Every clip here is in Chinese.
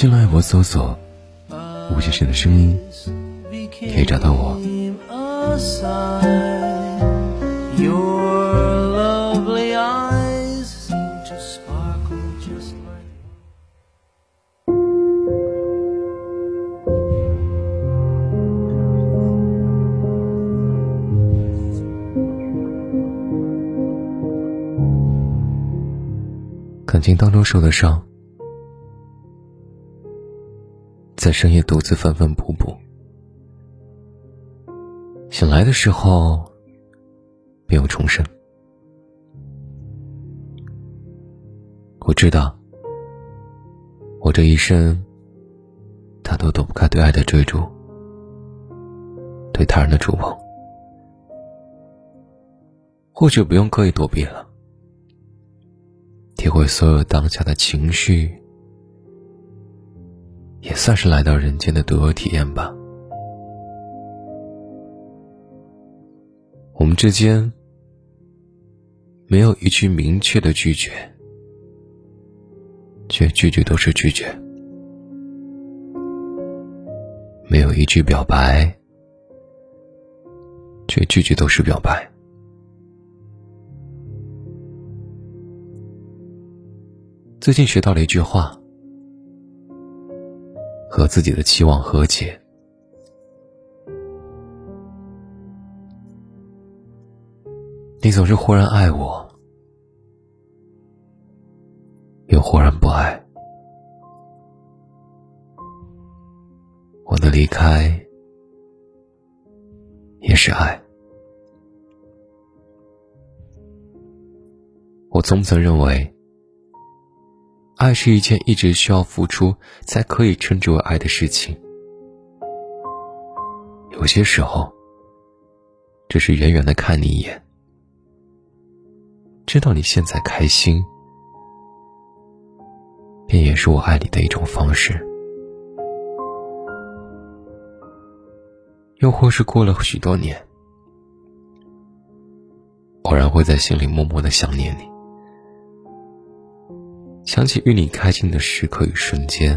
新浪微博搜索“吴先生的声音”，可以找到我。感情当中受的伤。在深夜独自缝缝补补，醒来的时候，便又重生。我知道，我这一生，他都躲不开对爱的追逐，对他人的触碰，或许不用刻意躲避了。体会所有当下的情绪，也算是来到人间的独有体验吧。我们之间没有一句明确的拒绝，却句句都是拒绝；没有一句表白，却句句都是表白。最近学到了一句话：和自己的期望和解。你总是忽然爱我，又忽然不爱。我的离开也是爱。我从不曾认为。爱是一件一直需要付出才可以称之为爱的事情。有些时候，只是远远的看你一眼，知道你现在开心，便也是我爱你的一种方式。又或是过了许多年，偶然会在心里默默的想念你。想起与你开心的时刻与瞬间，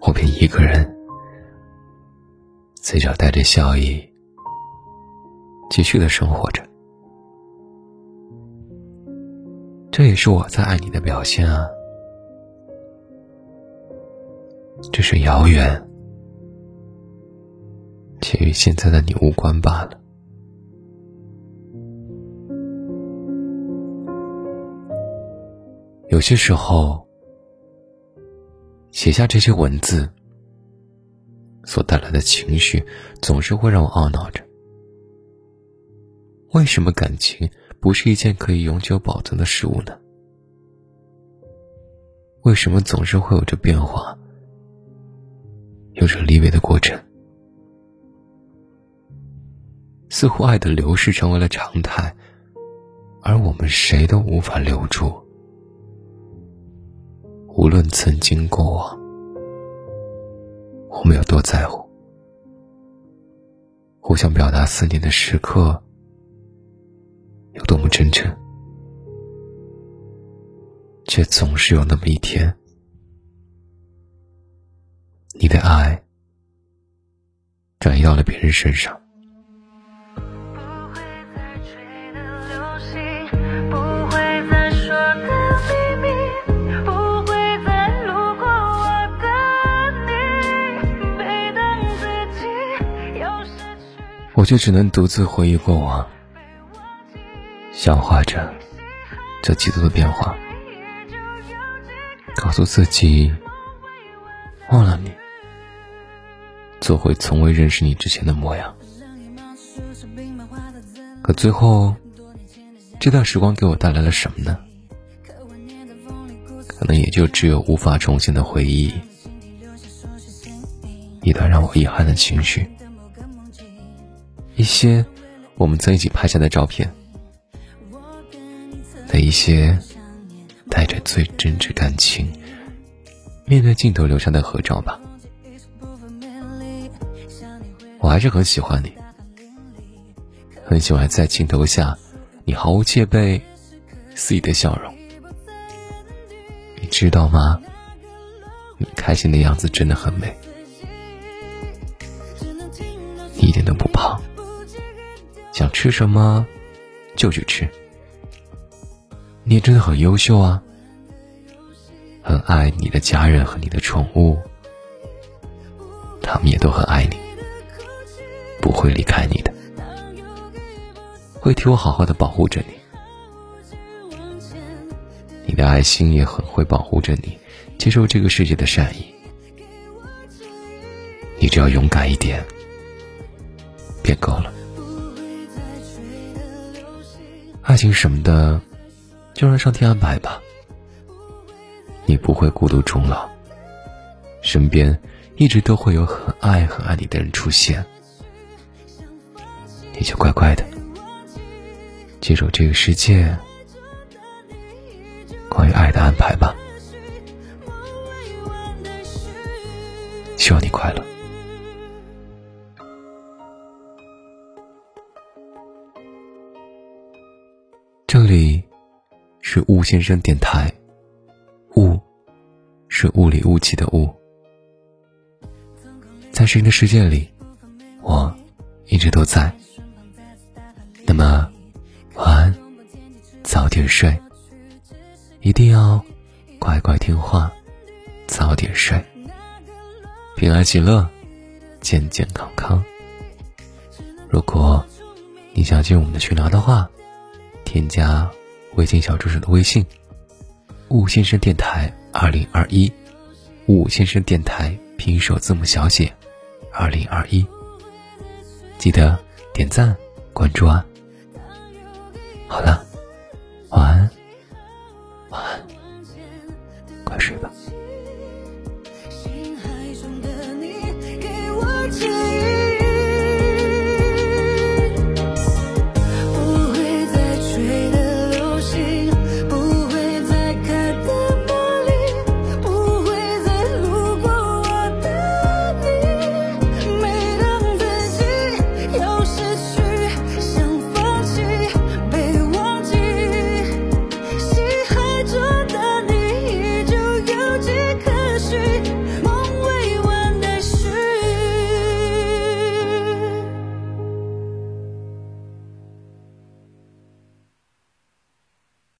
我便一个人，嘴角带着笑意，继续的生活着。这也是我在爱你的表现啊，只是遥远，且与现在的你无关罢了。有些时候，写下这些文字所带来的情绪，总是会让我懊恼着：为什么感情不是一件可以永久保存的事物呢？为什么总是会有着变化，有着离别的过程？似乎爱的流逝成为了常态，而我们谁都无法留住。无论曾经过往，我们有多在乎，互相表达思念的时刻有多么真诚，却总是有那么一天，你的爱转移到了别人身上。我却只能独自回忆过往，消化着这极度的变化，告诉自己忘了你，做回从未认识你之前的模样。可最后，这段时光给我带来了什么呢？可能也就只有无法重现的回忆，一段让我遗憾的情绪，一些我们曾一起拍下的照片，的一些带着最真挚感情面对镜头留下的合照吧。我还是很喜欢你，很喜欢在镜头下你毫无戒备、肆意的笑容。你知道吗？你开心的样子真的很美，你一点都不胖，想吃什么就去吃。你也真的很优秀啊，很爱你的家人和你的宠物，他们也都很爱你，不会离开你的，会替我好好的保护着你。你的爱心也很会保护着你，接受这个世界的善意。你只要勇敢一点，便够了。爱情什么的，就让上天安排吧。你不会孤独终老，身边一直都会有很爱很爱你的人出现。你就乖乖的接受这个世界。关于爱的安排吧，希望你快乐。这里是雾先生电台，雾是雾里雾气的雾，在声音的世界里，我一直都在。那么，晚安，早点睡。一定要乖乖听话，早点睡，平安喜乐，健健康康。如果你想进我们的群聊的话，添加微信小助手的微信“雾先生电台二零二一”，雾先生电台拼首字母小写“二零二一”，记得点赞关注啊。好了，